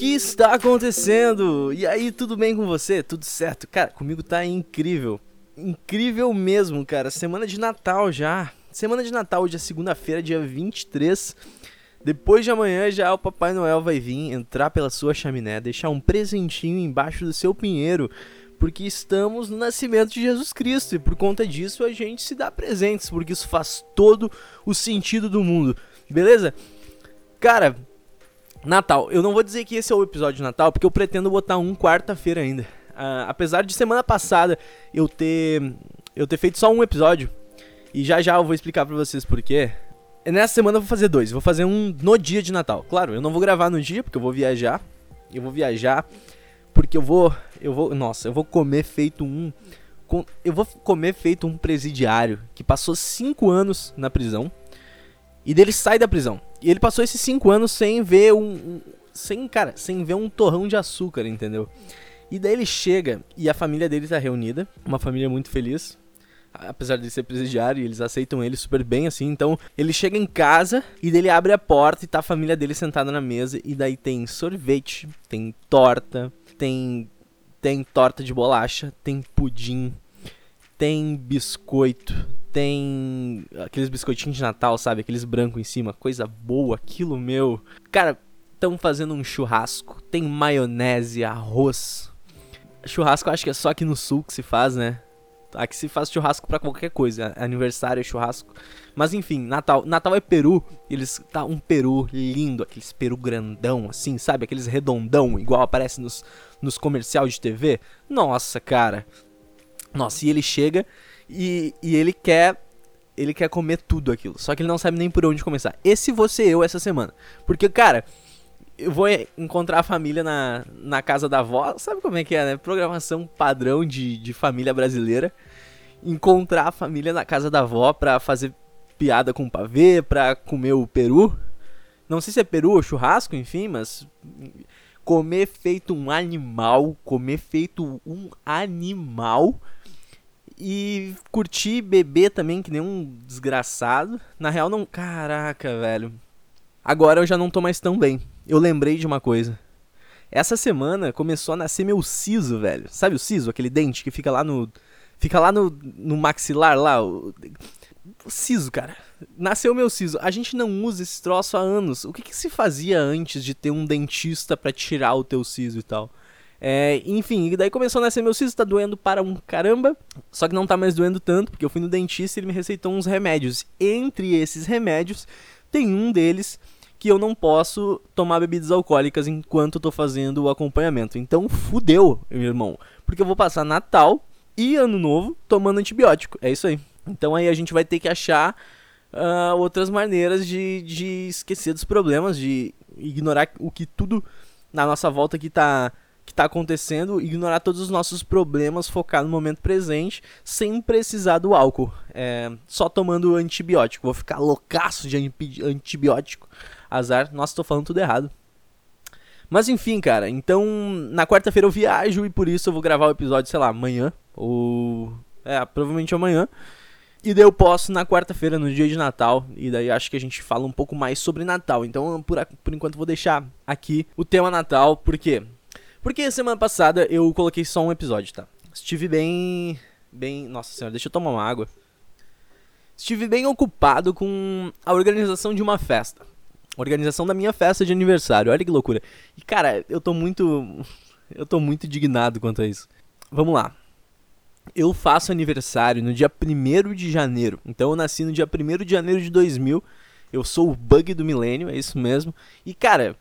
que está acontecendo? E aí, tudo bem com você? Tudo certo? Cara, comigo tá incrível. Incrível mesmo, cara. Semana de Natal já. Semana de Natal, hoje é segunda-feira, dia 23. Depois de amanhã já o Papai Noel vai vir entrar pela sua chaminé, deixar um presentinho embaixo do seu pinheiro, porque estamos no nascimento de Jesus Cristo e por conta disso a gente se dá presentes, porque isso faz todo o sentido do mundo. Beleza? Cara, Natal. Eu não vou dizer que esse é o episódio de Natal, porque eu pretendo botar um quarta-feira ainda. Uh, apesar de semana passada eu ter eu ter feito só um episódio e já já eu vou explicar para vocês por quê. Nessa semana eu vou fazer dois. Vou fazer um no dia de Natal. Claro, eu não vou gravar no dia porque eu vou viajar. Eu vou viajar porque eu vou eu vou, nossa, eu vou comer feito um eu vou comer feito um presidiário que passou cinco anos na prisão e dele sai da prisão. E ele passou esses cinco anos sem ver um, um. sem, cara, sem ver um torrão de açúcar, entendeu? E daí ele chega e a família dele tá reunida. Uma família muito feliz. Apesar de ser presidiário, eles aceitam ele super bem, assim. Então, ele chega em casa e daí ele abre a porta e tá a família dele sentada na mesa. E daí tem sorvete, tem torta, tem. Tem torta de bolacha, tem pudim, tem biscoito, tem aqueles biscoitinhos de Natal, sabe? Aqueles brancos em cima, coisa boa, aquilo meu. Cara, estão fazendo um churrasco, tem maionese, arroz. Churrasco acho que é só aqui no sul que se faz, né? Aqui se faz churrasco para qualquer coisa, aniversário é churrasco. Mas enfim, Natal, Natal é peru, eles tá um peru lindo, aqueles peru grandão assim, sabe? Aqueles redondão, igual aparece nos nos comerciais de TV. Nossa, cara. Nossa, e ele chega e, e ele quer ele quer comer tudo aquilo. Só que ele não sabe nem por onde começar. Esse ser eu essa semana. Porque, cara, eu vou encontrar a família na, na casa da avó. Sabe como é que é, né? Programação padrão de, de família brasileira. Encontrar a família na casa da avó pra fazer piada com pavê, pra comer o peru. Não sei se é peru ou churrasco, enfim, mas. Comer feito um animal. Comer feito um animal e curti beber também, que nem um desgraçado. Na real, não. Caraca, velho. Agora eu já não tô mais tão bem. Eu lembrei de uma coisa. Essa semana começou a nascer meu siso, velho. Sabe o siso? Aquele dente que fica lá no. Fica lá no, no maxilar lá. O, o siso, cara. Nasceu meu siso. A gente não usa esse troço há anos. O que, que se fazia antes de ter um dentista para tirar o teu siso e tal? É, enfim, e daí começou a nascer meu siso, tá doendo para um caramba. Só que não tá mais doendo tanto, porque eu fui no dentista e ele me receitou uns remédios. Entre esses remédios, tem um deles que eu não posso tomar bebidas alcoólicas enquanto eu tô fazendo o acompanhamento. Então fudeu, meu irmão. Porque eu vou passar Natal e Ano Novo tomando antibiótico. É isso aí. Então aí a gente vai ter que achar uh, outras maneiras de, de esquecer dos problemas, de ignorar o que tudo na nossa volta que tá que está acontecendo, ignorar todos os nossos problemas, focar no momento presente, sem precisar do álcool. É, só tomando antibiótico. Vou ficar loucaço de antibiótico. Azar. Nossa, tô falando tudo errado. Mas enfim, cara. Então, na quarta-feira eu viajo e por isso eu vou gravar o episódio, sei lá, amanhã. Ou. É, provavelmente amanhã. E daí eu posso na quarta-feira, no dia de Natal. E daí acho que a gente fala um pouco mais sobre Natal. Então, por, por enquanto, vou deixar aqui o tema Natal. Por quê? Porque semana passada eu coloquei só um episódio, tá? Estive bem. Bem. Nossa senhora, deixa eu tomar uma água. Estive bem ocupado com a organização de uma festa. Organização da minha festa de aniversário. Olha que loucura. E cara, eu tô muito. Eu tô muito indignado quanto a isso. Vamos lá. Eu faço aniversário no dia 1 de janeiro. Então eu nasci no dia 1 de janeiro de 2000. Eu sou o bug do milênio, é isso mesmo. E cara,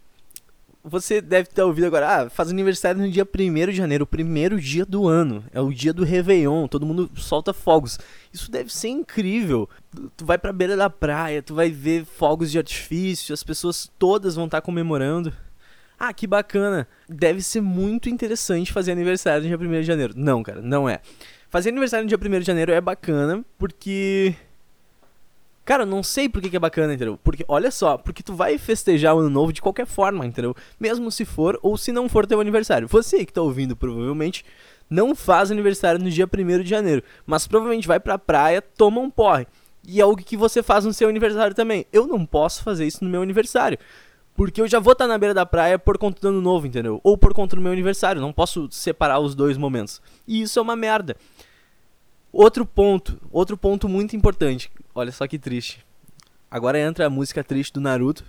você deve ter ouvido agora, ah, faz aniversário no dia 1 de janeiro, o primeiro dia do ano. É o dia do Réveillon, todo mundo solta fogos. Isso deve ser incrível. Tu vai pra beira da praia, tu vai ver fogos de artifício, as pessoas todas vão estar tá comemorando. Ah, que bacana. Deve ser muito interessante fazer aniversário no dia 1 de janeiro. Não, cara, não é. Fazer aniversário no dia 1 de janeiro é bacana porque Cara, não sei por que, que, é bacana, entendeu? Porque, olha só, porque tu vai festejar o ano novo de qualquer forma, entendeu? Mesmo se for ou se não for teu aniversário. Você que tá ouvindo, provavelmente, não faz aniversário no dia 1 de janeiro, mas provavelmente vai pra praia, toma um porre. E é algo que você faz no seu aniversário também. Eu não posso fazer isso no meu aniversário. Porque eu já vou estar na beira da praia por conta do ano novo, entendeu? Ou por conta do meu aniversário. Não posso separar os dois momentos. E isso é uma merda. Outro ponto, outro ponto muito importante. Olha só que triste. Agora entra a música triste do Naruto.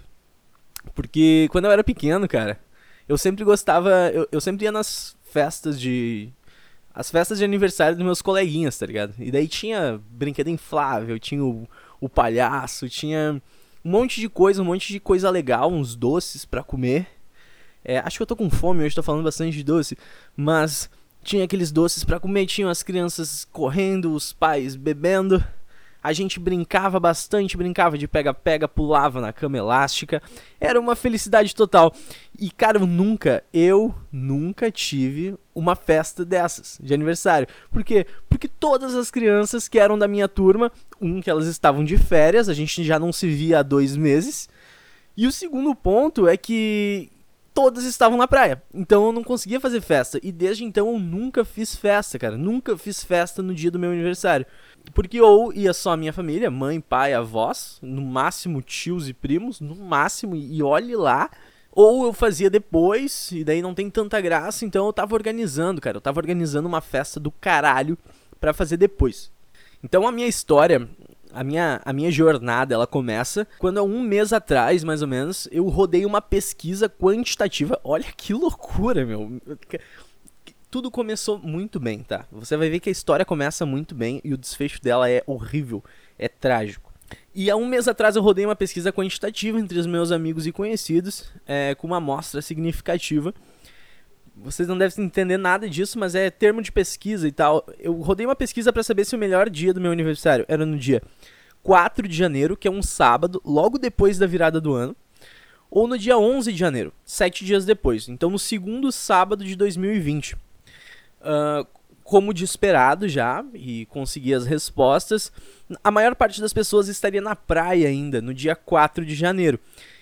Porque quando eu era pequeno, cara, eu sempre gostava. Eu, eu sempre ia nas festas de. As festas de aniversário dos meus coleguinhas, tá ligado? E daí tinha brinquedo inflável, tinha o, o palhaço, tinha um monte de coisa, um monte de coisa legal, uns doces para comer. É, acho que eu tô com fome hoje, tô falando bastante de doce, mas tinha aqueles doces para comer, tinham as crianças correndo, os pais bebendo. A gente brincava bastante, brincava de pega-pega, pulava na cama elástica. Era uma felicidade total. E, cara, eu nunca, eu nunca tive uma festa dessas, de aniversário. Por quê? Porque todas as crianças que eram da minha turma, um, que elas estavam de férias, a gente já não se via há dois meses. E o segundo ponto é que todas estavam na praia. Então eu não conseguia fazer festa. E desde então eu nunca fiz festa, cara. Nunca fiz festa no dia do meu aniversário. Porque ou ia só a minha família, mãe, pai, avós, no máximo tios e primos, no máximo, e olhe lá. Ou eu fazia depois, e daí não tem tanta graça, então eu tava organizando, cara. Eu tava organizando uma festa do caralho para fazer depois. Então a minha história, a minha, a minha jornada, ela começa quando há um mês atrás, mais ou menos, eu rodei uma pesquisa quantitativa. Olha que loucura, meu tudo começou muito bem, tá? Você vai ver que a história começa muito bem e o desfecho dela é horrível, é trágico. E há um mês atrás eu rodei uma pesquisa quantitativa entre os meus amigos e conhecidos, é, com uma amostra significativa. Vocês não devem entender nada disso, mas é termo de pesquisa e tal. Eu rodei uma pesquisa para saber se o melhor dia do meu aniversário era no dia 4 de janeiro, que é um sábado, logo depois da virada do ano, ou no dia 11 de janeiro, sete dias depois. Então no segundo sábado de 2020. Uh, como de esperado já, e consegui as respostas, a maior parte das pessoas estaria na praia ainda, no dia 4 de janeiro.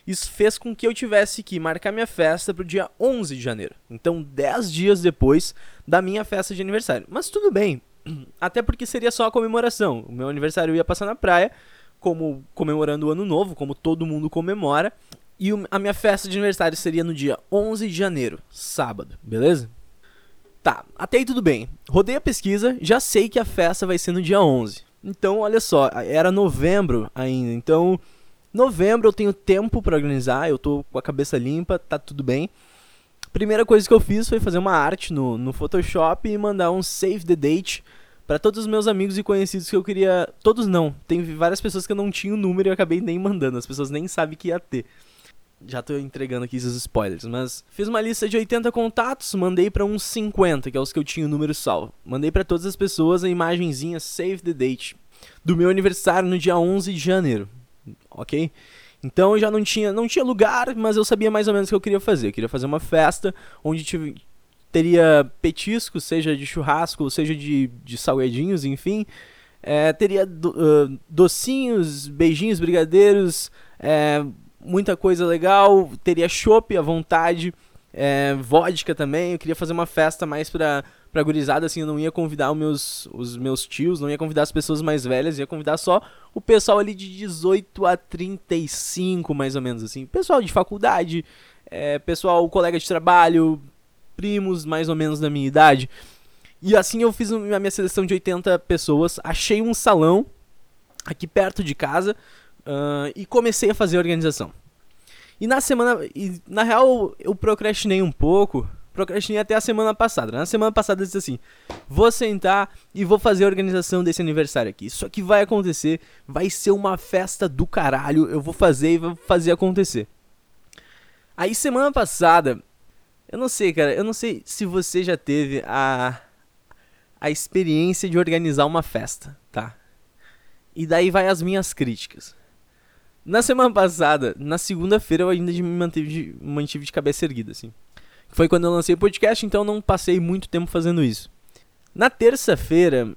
Isso fez com que eu tivesse que marcar minha festa para o dia 11 de janeiro. Então, 10 dias depois da minha festa de aniversário. Mas tudo bem, até porque seria só a comemoração. O meu aniversário ia passar na praia, como comemorando o ano novo, como todo mundo comemora. E a minha festa de aniversário seria no dia 11 de janeiro, sábado, beleza? Tá, até aí tudo bem. Rodei a pesquisa, já sei que a festa vai ser no dia 11. Então, olha só, era novembro ainda. Então, novembro eu tenho tempo para organizar, eu tô com a cabeça limpa, tá tudo bem. Primeira coisa que eu fiz foi fazer uma arte no, no Photoshop e mandar um save the date para todos os meus amigos e conhecidos que eu queria. Todos não, tem várias pessoas que eu não tinha o número e eu acabei nem mandando, as pessoas nem sabem que ia ter. Já tô entregando aqui esses spoilers, mas fiz uma lista de 80 contatos, mandei para uns 50, que é os que eu tinha o número salvo. Mandei para todas as pessoas a imagenzinha save the date do meu aniversário no dia 11 de janeiro. OK? Então eu já não tinha, não tinha lugar, mas eu sabia mais ou menos o que eu queria fazer. Eu queria fazer uma festa onde tive, teria petiscos, seja de churrasco, seja de, de salgadinhos, enfim. É, teria do, uh, docinhos, beijinhos, brigadeiros, é, muita coisa legal, teria chopp à vontade, é, vodka também. Eu queria fazer uma festa mais pra, pra gurizada, assim, eu não ia convidar os meus, os meus tios, não ia convidar as pessoas mais velhas, ia convidar só o pessoal ali de 18 a 35, mais ou menos, assim. Pessoal de faculdade, é, pessoal, colega de trabalho, primos mais ou menos da minha idade. E assim eu fiz a minha seleção de 80 pessoas, achei um salão aqui perto de casa, Uh, e comecei a fazer a organização. E na semana. E, na real, eu procrastinei um pouco. Procrastinei até a semana passada. Na semana passada eu disse assim: vou sentar e vou fazer a organização desse aniversário aqui. Isso aqui vai acontecer. Vai ser uma festa do caralho. Eu vou fazer e vou fazer acontecer. Aí semana passada. Eu não sei, cara. Eu não sei se você já teve a. A experiência de organizar uma festa, tá? E daí vai as minhas críticas. Na semana passada, na segunda-feira, eu ainda me mantive de, mantive de cabeça erguida, assim. Foi quando eu lancei o podcast, então não passei muito tempo fazendo isso. Na terça-feira,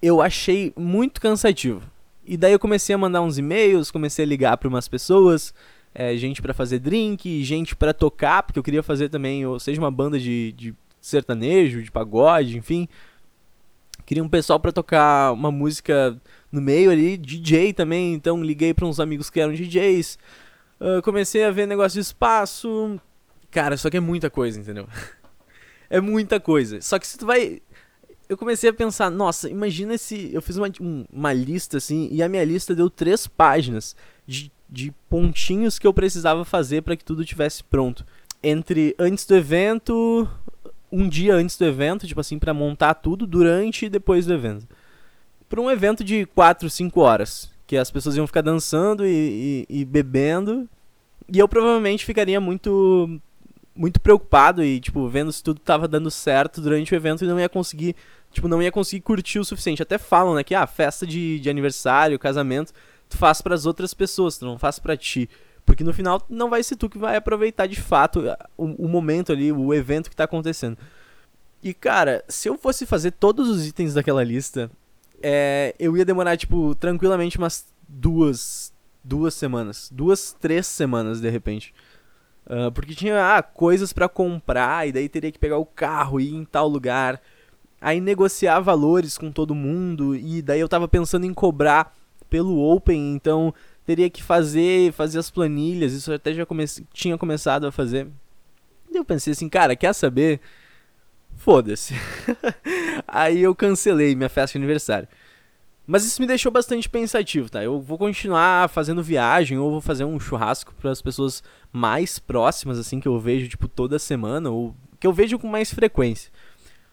eu achei muito cansativo. E daí eu comecei a mandar uns e-mails, comecei a ligar para umas pessoas, é, gente para fazer drink, gente para tocar, porque eu queria fazer também, ou seja, uma banda de, de sertanejo, de pagode, enfim. Queria um pessoal para tocar uma música no meio ali, DJ também, então liguei para uns amigos que eram DJs. Uh, comecei a ver negócio de espaço. Cara, só que é muita coisa, entendeu? é muita coisa. Só que se tu vai. Eu comecei a pensar, nossa, imagina se. Eu fiz uma, uma lista assim, e a minha lista deu três páginas de, de pontinhos que eu precisava fazer para que tudo tivesse pronto. Entre antes do evento, um dia antes do evento, tipo assim, para montar tudo, durante e depois do evento. Para um evento de 4, 5 horas, que as pessoas iam ficar dançando e, e, e bebendo, e eu provavelmente ficaria muito muito preocupado e, tipo, vendo se tudo tava dando certo durante o evento e não ia conseguir, tipo, não ia conseguir curtir o suficiente. Até falam, né, que, ah, festa de, de aniversário, casamento, tu faz para as outras pessoas, tu não faz para ti. Porque no final não vai ser tu que vai aproveitar de fato o, o momento ali, o evento que tá acontecendo. E, cara, se eu fosse fazer todos os itens daquela lista, é, eu ia demorar, tipo, tranquilamente umas duas, duas semanas. Duas, três semanas, de repente. Uh, porque tinha ah, coisas para comprar e daí teria que pegar o carro e ir em tal lugar. Aí negociar valores com todo mundo e daí eu tava pensando em cobrar pelo Open, então teria que fazer, fazer as planilhas, isso eu até já tinha começado a fazer. E eu pensei assim, cara, quer saber? Foda-se. Aí eu cancelei minha festa de aniversário. Mas isso me deixou bastante pensativo, tá? Eu vou continuar fazendo viagem ou vou fazer um churrasco para as pessoas mais próximas, assim, que eu vejo, tipo, toda semana, ou que eu vejo com mais frequência.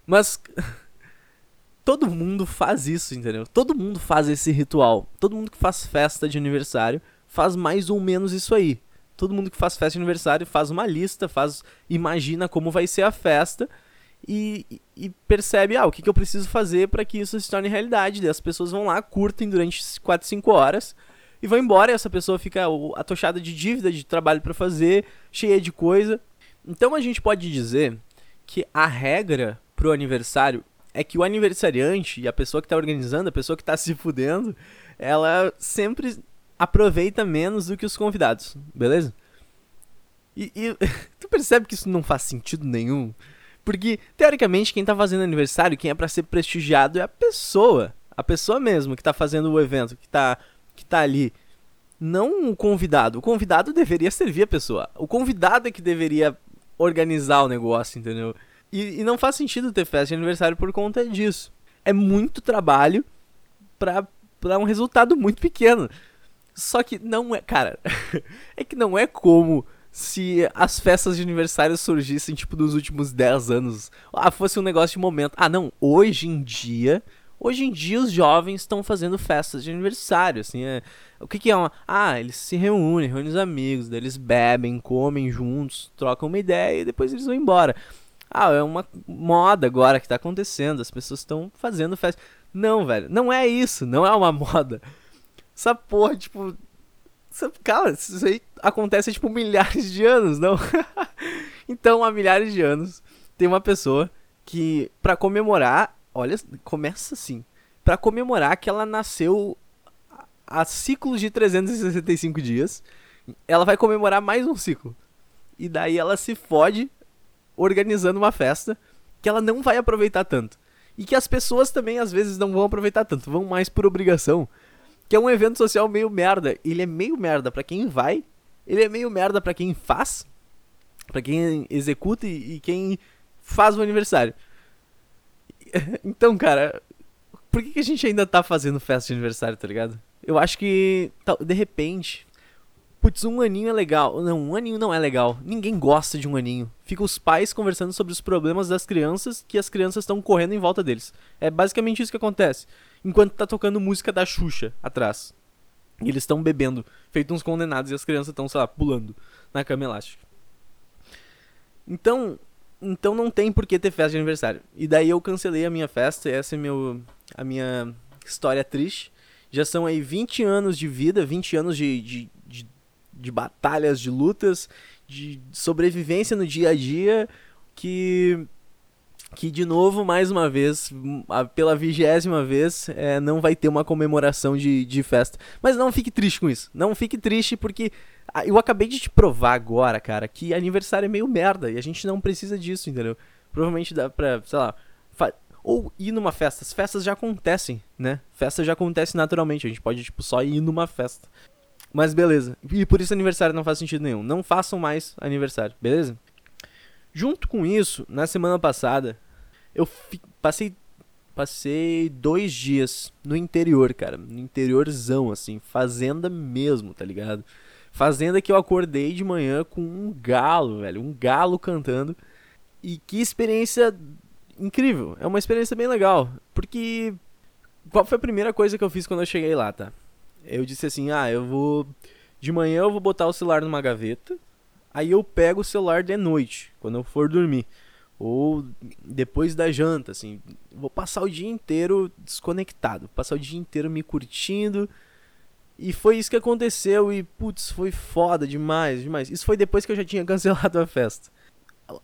Mas todo mundo faz isso, entendeu? Todo mundo faz esse ritual. Todo mundo que faz festa de aniversário faz mais ou menos isso aí. Todo mundo que faz festa de aniversário faz uma lista, faz imagina como vai ser a festa e, e percebe, ah, o que, que eu preciso fazer para que isso se torne realidade. Daí as pessoas vão lá, curtem durante 4, 5 horas e vão embora. E essa pessoa fica atochada de dívida, de trabalho para fazer, cheia de coisa. Então a gente pode dizer que a regra pro aniversário é que o aniversariante e a pessoa que está organizando, a pessoa que está se fudendo, ela sempre aproveita menos do que os convidados, beleza? E, e tu percebe que isso não faz sentido nenhum? Porque, teoricamente, quem tá fazendo aniversário, quem é para ser prestigiado é a pessoa. A pessoa mesmo que tá fazendo o evento, que tá, que tá ali. Não o convidado. O convidado deveria servir a pessoa. O convidado é que deveria organizar o negócio, entendeu? E, e não faz sentido ter festa de aniversário por conta disso. É muito trabalho pra, pra um resultado muito pequeno. Só que não é. Cara, é que não é como se as festas de aniversário surgissem, tipo, nos últimos 10 anos. Ah, fosse um negócio de momento. Ah, não, hoje em dia. Hoje em dia os jovens estão fazendo festas de aniversário, assim, é... o que, que é uma... Ah, eles se reúnem, reúnem os amigos, eles bebem, comem juntos, trocam uma ideia e depois eles vão embora. Ah, é uma moda agora que tá acontecendo, as pessoas estão fazendo festa. Não, velho, não é isso, não é uma moda. Essa porra, tipo, Cara, isso aí acontece tipo milhares de anos, não? então, há milhares de anos, tem uma pessoa que, para comemorar, olha, começa assim, para comemorar que ela nasceu há ciclos de 365 dias, ela vai comemorar mais um ciclo. E daí ela se fode organizando uma festa que ela não vai aproveitar tanto. E que as pessoas também às vezes não vão aproveitar tanto, vão mais por obrigação que é um evento social meio merda. Ele é meio merda para quem vai, ele é meio merda para quem faz, para quem executa e, e quem faz o aniversário. Então, cara, por que, que a gente ainda tá fazendo festa de aniversário, tá ligado? Eu acho que, de repente, Putz, um aninho é legal. Não, um aninho não é legal. Ninguém gosta de um aninho. Fica os pais conversando sobre os problemas das crianças que as crianças estão correndo em volta deles. É basicamente isso que acontece. Enquanto tá tocando música da Xuxa atrás. E eles estão bebendo, feito uns condenados, e as crianças estão, sei lá, pulando na cama elástica. Então, então não tem por que ter festa de aniversário. E daí eu cancelei a minha festa, essa é meu, a minha história triste. Já são aí 20 anos de vida, 20 anos de, de, de de batalhas, de lutas, de sobrevivência no dia a dia, que que de novo, mais uma vez, pela vigésima vez, é, não vai ter uma comemoração de, de festa. Mas não fique triste com isso. Não fique triste porque eu acabei de te provar agora, cara, que aniversário é meio merda e a gente não precisa disso, entendeu? Provavelmente dá pra, sei lá, ou ir numa festa. As festas já acontecem, né? Festa já acontece naturalmente. A gente pode, tipo, só ir numa festa. Mas beleza. E por isso aniversário não faz sentido nenhum. Não façam mais aniversário, beleza? Junto com isso, na semana passada, eu passei passei dois dias no interior, cara. No interiorzão, assim. Fazenda mesmo, tá ligado? Fazenda que eu acordei de manhã com um galo, velho. Um galo cantando. E que experiência incrível. É uma experiência bem legal. Porque. Qual foi a primeira coisa que eu fiz quando eu cheguei lá, tá? Eu disse assim: ah, eu vou. De manhã eu vou botar o celular numa gaveta. Aí eu pego o celular de noite, quando eu for dormir. Ou depois da janta, assim. Vou passar o dia inteiro desconectado. Passar o dia inteiro me curtindo. E foi isso que aconteceu. E, putz, foi foda demais, demais. Isso foi depois que eu já tinha cancelado a festa.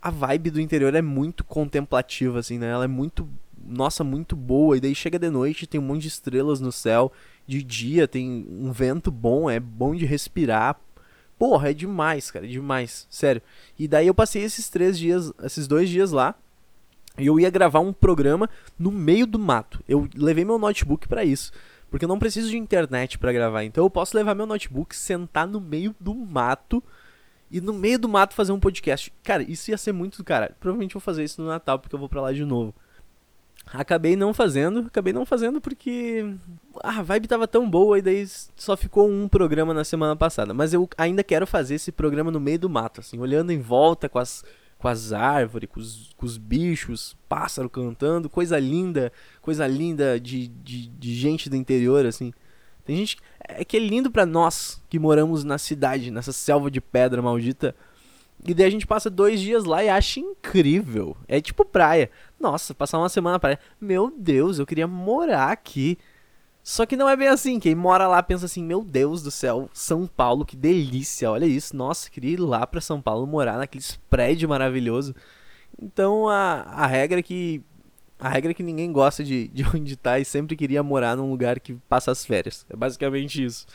A vibe do interior é muito contemplativa, assim, né? Ela é muito. Nossa, muito boa. E daí chega de noite, tem um monte de estrelas no céu. De dia tem um vento bom, é bom de respirar Porra, é demais, cara, é demais, sério. E daí eu passei esses três dias, esses dois dias lá, e eu ia gravar um programa no meio do mato. Eu levei meu notebook para isso, porque eu não preciso de internet para gravar. Então eu posso levar meu notebook, sentar no meio do mato e no meio do mato fazer um podcast. Cara, isso ia ser muito do cara. Provavelmente vou fazer isso no Natal porque eu vou para lá de novo. Acabei não fazendo, acabei não fazendo porque a vibe tava tão boa e daí só ficou um programa na semana passada. Mas eu ainda quero fazer esse programa no meio do mato, assim, olhando em volta com as, com as árvores, com os, com os bichos, pássaro cantando, coisa linda, coisa linda de, de, de gente do interior, assim. Tem gente. É que é lindo para nós que moramos na cidade, nessa selva de pedra maldita e daí a gente passa dois dias lá e acha incrível. É tipo praia. Nossa, passar uma semana na praia. Meu Deus, eu queria morar aqui. Só que não é bem assim. Quem mora lá pensa assim: Meu Deus do céu, São Paulo, que delícia. Olha isso. Nossa, queria ir lá pra São Paulo morar naqueles prédios maravilhosos. Então a, a regra é que. A regra é que ninguém gosta de, de onde tá e sempre queria morar num lugar que passa as férias. É basicamente isso.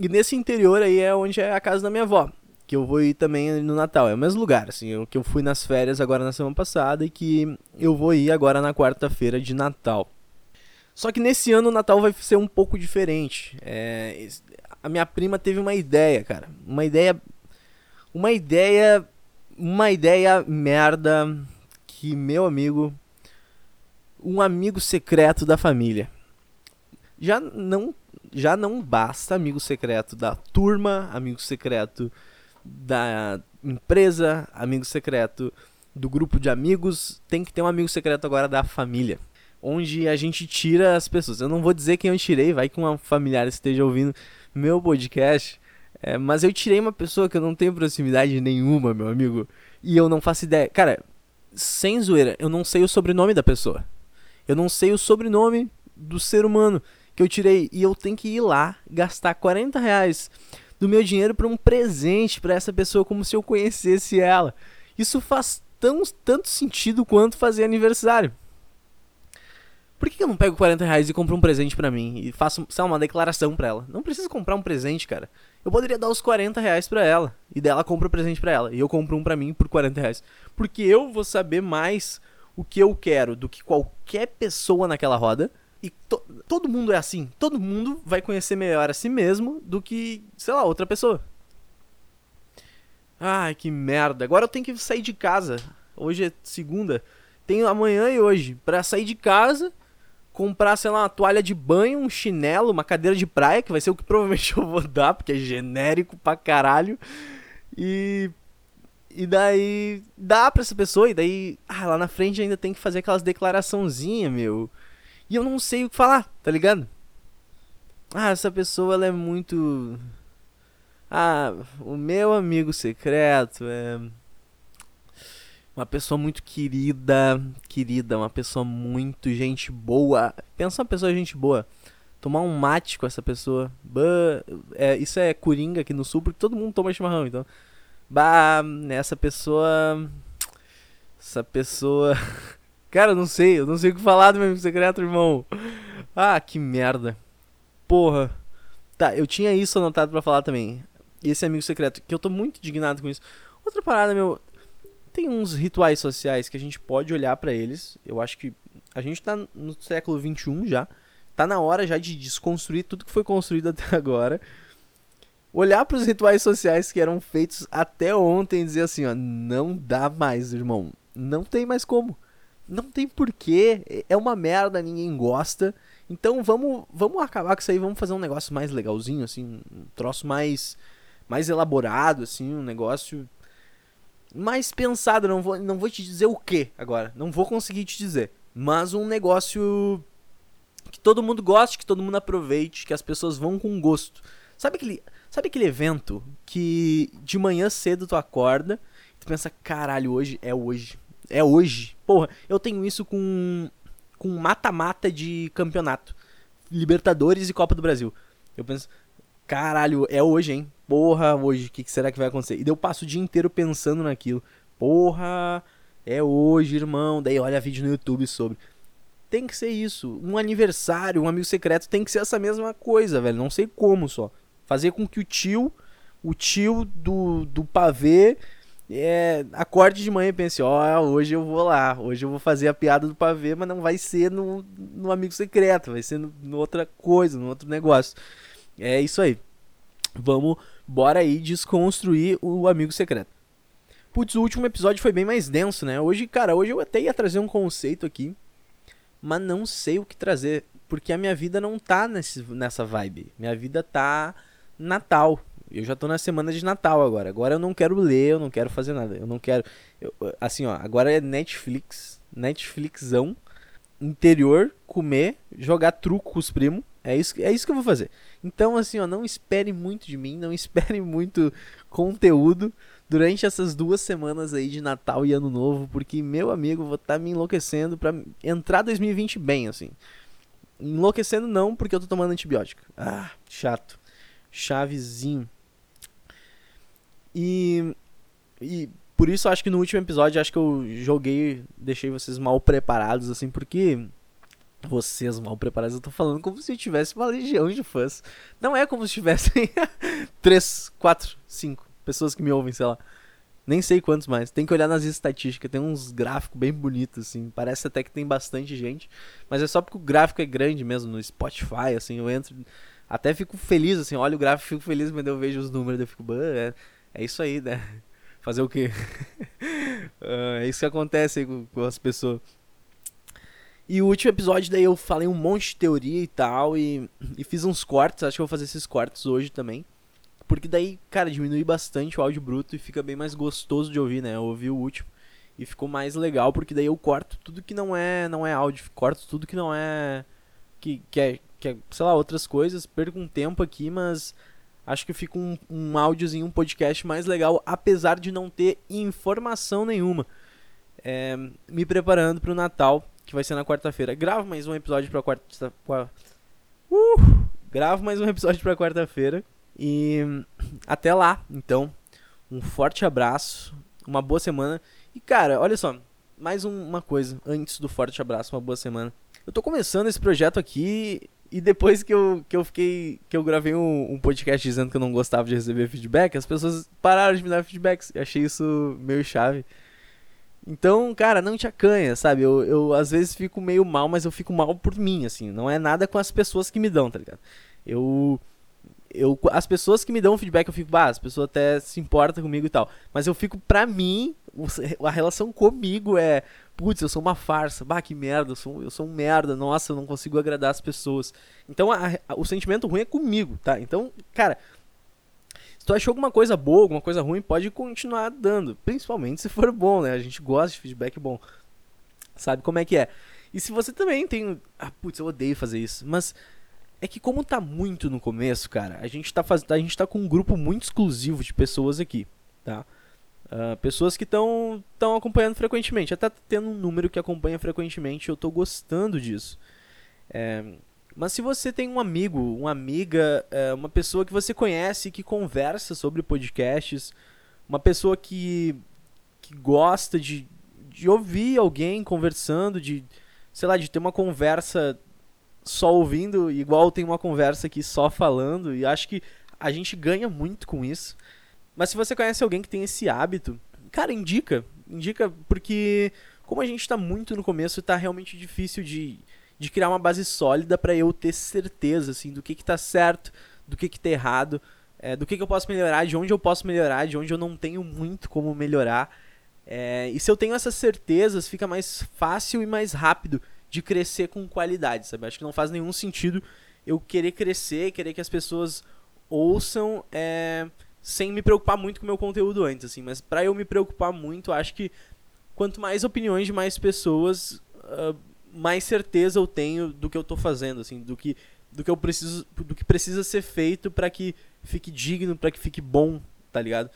E nesse interior aí é onde é a casa da minha avó que eu vou ir também no Natal. É o mesmo lugar, assim, que eu fui nas férias agora na semana passada e que eu vou ir agora na quarta-feira de Natal. Só que nesse ano o Natal vai ser um pouco diferente. É, a minha prima teve uma ideia, cara. Uma ideia. Uma ideia. Uma ideia merda que meu amigo. Um amigo secreto da família. Já não, já não basta amigo secreto da turma, amigo secreto da empresa, amigo secreto do grupo de amigos, tem que ter um amigo secreto agora da família. Onde a gente tira as pessoas. Eu não vou dizer quem eu tirei, vai que uma familiar esteja ouvindo meu podcast. É, mas eu tirei uma pessoa que eu não tenho proximidade nenhuma, meu amigo. E eu não faço ideia. Cara, sem zoeira, eu não sei o sobrenome da pessoa. Eu não sei o sobrenome do ser humano que eu tirei. E eu tenho que ir lá gastar 40 reais do meu dinheiro para um presente para essa pessoa, como se eu conhecesse ela. Isso faz tão, tanto sentido quanto fazer aniversário. Por que eu não pego 40 reais e compro um presente para mim e faço sabe, uma declaração para ela? Não preciso comprar um presente, cara. Eu poderia dar os 40 reais pra ela e dela compra o um presente para ela e eu compro um para mim por 40 reais. Porque eu vou saber mais o que eu quero do que qualquer pessoa naquela roda e to todo mundo é assim. Todo mundo vai conhecer melhor a si mesmo do que, sei lá, outra pessoa. Ai, que merda. Agora eu tenho que sair de casa. Hoje é segunda. Tenho amanhã e hoje para sair de casa, comprar, sei lá, uma toalha de banho, um chinelo, uma cadeira de praia, que vai ser o que provavelmente eu vou dar, porque é genérico pra caralho. E e daí dá pra essa pessoa, e daí, ah, lá na frente ainda tem que fazer aquelas declaraçãozinhas, meu. E eu não sei o que falar, tá ligado? Ah, essa pessoa ela é muito. Ah, o meu amigo secreto é. Uma pessoa muito querida, querida, uma pessoa muito gente boa. Pensa uma pessoa gente boa. Tomar um mate com essa pessoa. Bah, é, isso é coringa aqui no sul, porque todo mundo toma chimarrão, então. Bah, essa pessoa. Essa pessoa. Cara, eu não sei, eu não sei o que falar do meu secreto, irmão. Ah, que merda. Porra. Tá, eu tinha isso anotado para falar também. Esse amigo secreto, que eu tô muito indignado com isso. Outra parada, meu. Tem uns rituais sociais que a gente pode olhar para eles. Eu acho que a gente tá no século XXI já. Tá na hora já de desconstruir tudo que foi construído até agora. olhar para os rituais sociais que eram feitos até ontem e dizer assim, ó, não dá mais, irmão. Não tem mais como. Não tem porquê. É uma merda, ninguém gosta. Então vamos, vamos acabar com isso aí, vamos fazer um negócio mais legalzinho, assim, um troço mais mais elaborado, assim, um negócio mais pensado. Não vou, não vou te dizer o que agora, não vou conseguir te dizer, mas um negócio que todo mundo goste, que todo mundo aproveite, que as pessoas vão com gosto. Sabe aquele, sabe aquele evento que de manhã cedo tu acorda tu pensa, caralho, hoje é hoje. É hoje. Porra, eu tenho isso com com mata-mata de campeonato. Libertadores e Copa do Brasil. Eu penso, caralho, é hoje, hein? Porra, hoje, o que, que, será que vai acontecer? E daí eu passo o dia inteiro pensando naquilo. Porra, é hoje, irmão. Daí olha vídeo no YouTube sobre. Tem que ser isso. Um aniversário, um amigo secreto tem que ser essa mesma coisa, velho. Não sei como só. Fazer com que o tio, o tio do, do pavê é, acorde de manhã e pense, ó, oh, hoje eu vou lá, hoje eu vou fazer a piada do pavê, mas não vai ser no, no amigo secreto, vai ser no, no outra coisa, no outro negócio. É isso aí. Vamos, bora aí desconstruir o amigo secreto. Putz, o último episódio foi bem mais denso, né? Hoje, cara, hoje eu até ia trazer um conceito aqui, mas não sei o que trazer, porque a minha vida não tá nesse, nessa vibe. Minha vida tá Natal. Eu já tô na semana de Natal agora. Agora eu não quero ler, eu não quero fazer nada. Eu não quero. Eu, assim, ó, agora é Netflix. Netflixão. Interior, comer, jogar truco com os primos. É isso, é isso que eu vou fazer. Então, assim, ó, não espere muito de mim, não espere muito conteúdo durante essas duas semanas aí de Natal e Ano Novo, porque, meu amigo, vou estar tá me enlouquecendo para entrar 2020 bem, assim. Enlouquecendo não, porque eu tô tomando antibiótico. Ah, chato. Chavezinho. E, e por isso acho que no último episódio acho que eu joguei, deixei vocês mal preparados assim, porque vocês mal preparados, eu tô falando como se eu tivesse uma legião de fãs. Não é como se tivessem 3, 4, 5 pessoas que me ouvem, sei lá. Nem sei quantos mais. Tem que olhar nas estatísticas, tem uns gráficos bem bonitos, assim. Parece até que tem bastante gente. Mas é só porque o gráfico é grande mesmo no Spotify, assim. Eu entro. Até fico feliz, assim. Olho o gráfico, fico feliz, mas eu vejo os números, eu fico. É, é isso aí, né? Fazer o quê? uh, é isso que acontece com, com, as pessoas. E o último episódio, daí eu falei um monte de teoria e tal, e, e fiz uns cortes, acho que vou fazer esses cortes hoje também. Porque daí, cara, diminui bastante o áudio bruto e fica bem mais gostoso de ouvir, né? Eu ouvi o último e ficou mais legal, porque daí eu corto tudo que não é não é áudio, corto tudo que não é que, que é, que é, sei lá, outras coisas, perco um tempo aqui, mas acho que fica um, um áudiozinho, um podcast mais legal, apesar de não ter informação nenhuma. É, me preparando para o Natal, que vai ser na quarta-feira. Gravo mais um episódio para quarta. Uh! Gravo mais um episódio para quarta-feira. E até lá, então. Um forte abraço, uma boa semana. E cara, olha só, mais um, uma coisa antes do forte abraço, uma boa semana. Eu tô começando esse projeto aqui e depois que eu, que eu fiquei. que eu gravei um, um, podcast dizendo que eu não gostava de receber feedback, as pessoas pararam de me dar feedbacks. Eu achei isso meio chave. Então, cara, não te acanha, sabe? Eu, eu às vezes fico meio mal, mas eu fico mal por mim, assim. Não é nada com as pessoas que me dão, tá ligado? Eu. Eu, as pessoas que me dão feedback, eu fico, bah, as pessoas até se importam comigo e tal. Mas eu fico, pra mim, a relação comigo é, putz, eu sou uma farsa, bah, que merda, eu sou, eu sou um merda, nossa, eu não consigo agradar as pessoas. Então a, a, o sentimento ruim é comigo, tá? Então, cara, tu achou alguma coisa boa, alguma coisa ruim, pode continuar dando, principalmente se for bom, né? A gente gosta de feedback bom, sabe como é que é. E se você também tem, ah, putz, eu odeio fazer isso, mas é que como tá muito no começo, cara, a gente tá fazendo, a gente tá com um grupo muito exclusivo de pessoas aqui, tá? Uh, pessoas que estão acompanhando frequentemente. Até tendo um número que acompanha frequentemente, eu estou gostando disso. É, mas se você tem um amigo, uma amiga, é, uma pessoa que você conhece que conversa sobre podcasts, uma pessoa que, que gosta de, de ouvir alguém conversando, de, sei lá, de ter uma conversa só ouvindo, igual tem uma conversa aqui só falando, e acho que a gente ganha muito com isso. Mas se você conhece alguém que tem esse hábito, cara, indica. Indica porque, como a gente está muito no começo, está realmente difícil de, de criar uma base sólida para eu ter certeza assim, do que, que tá certo, do que, que tá errado. é, do que, que eu posso melhorar, de onde eu posso melhorar, de onde eu não tenho muito como melhorar. É, e se eu tenho essas certezas, fica mais fácil e mais rápido de crescer com qualidade, sabe? Acho que não faz nenhum sentido eu querer crescer, querer que as pessoas ouçam é, sem me preocupar muito com o meu conteúdo antes, assim. Mas para eu me preocupar muito, acho que quanto mais opiniões de mais pessoas, uh, mais certeza eu tenho do que eu tô fazendo, assim, do que do que eu preciso, do que precisa ser feito para que fique digno, para que fique bom, tá ligado?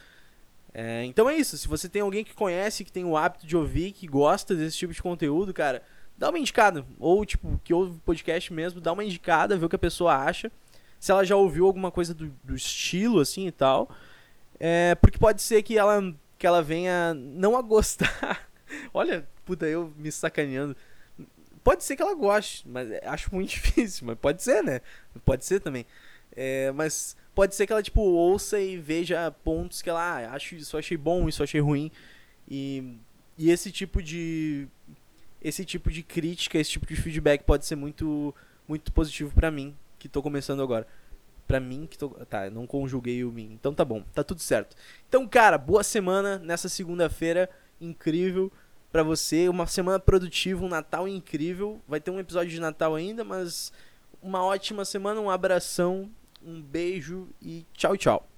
É, então é isso. Se você tem alguém que conhece, que tem o hábito de ouvir, que gosta desse tipo de conteúdo, cara, dá uma indicada. Ou, tipo, que ouve podcast mesmo, dá uma indicada, vê o que a pessoa acha. Se ela já ouviu alguma coisa do, do estilo, assim e tal. É, porque pode ser que ela, que ela venha não a gostar. Olha, puta, eu me sacaneando. Pode ser que ela goste, mas acho muito difícil. Mas pode ser, né? Pode ser também. É, mas pode ser que ela, tipo, ouça e veja pontos que ela, ah, acho isso achei bom, isso achei ruim. E, e esse tipo de esse tipo de crítica, esse tipo de feedback pode ser muito muito positivo para mim, que tô começando agora. Pra mim, que tô. Tá, não conjuguei o mim. Então tá bom, tá tudo certo. Então, cara, boa semana nessa segunda-feira. Incrível para você. Uma semana produtiva, um Natal incrível. Vai ter um episódio de Natal ainda, mas uma ótima semana, um abração, um beijo e tchau, tchau.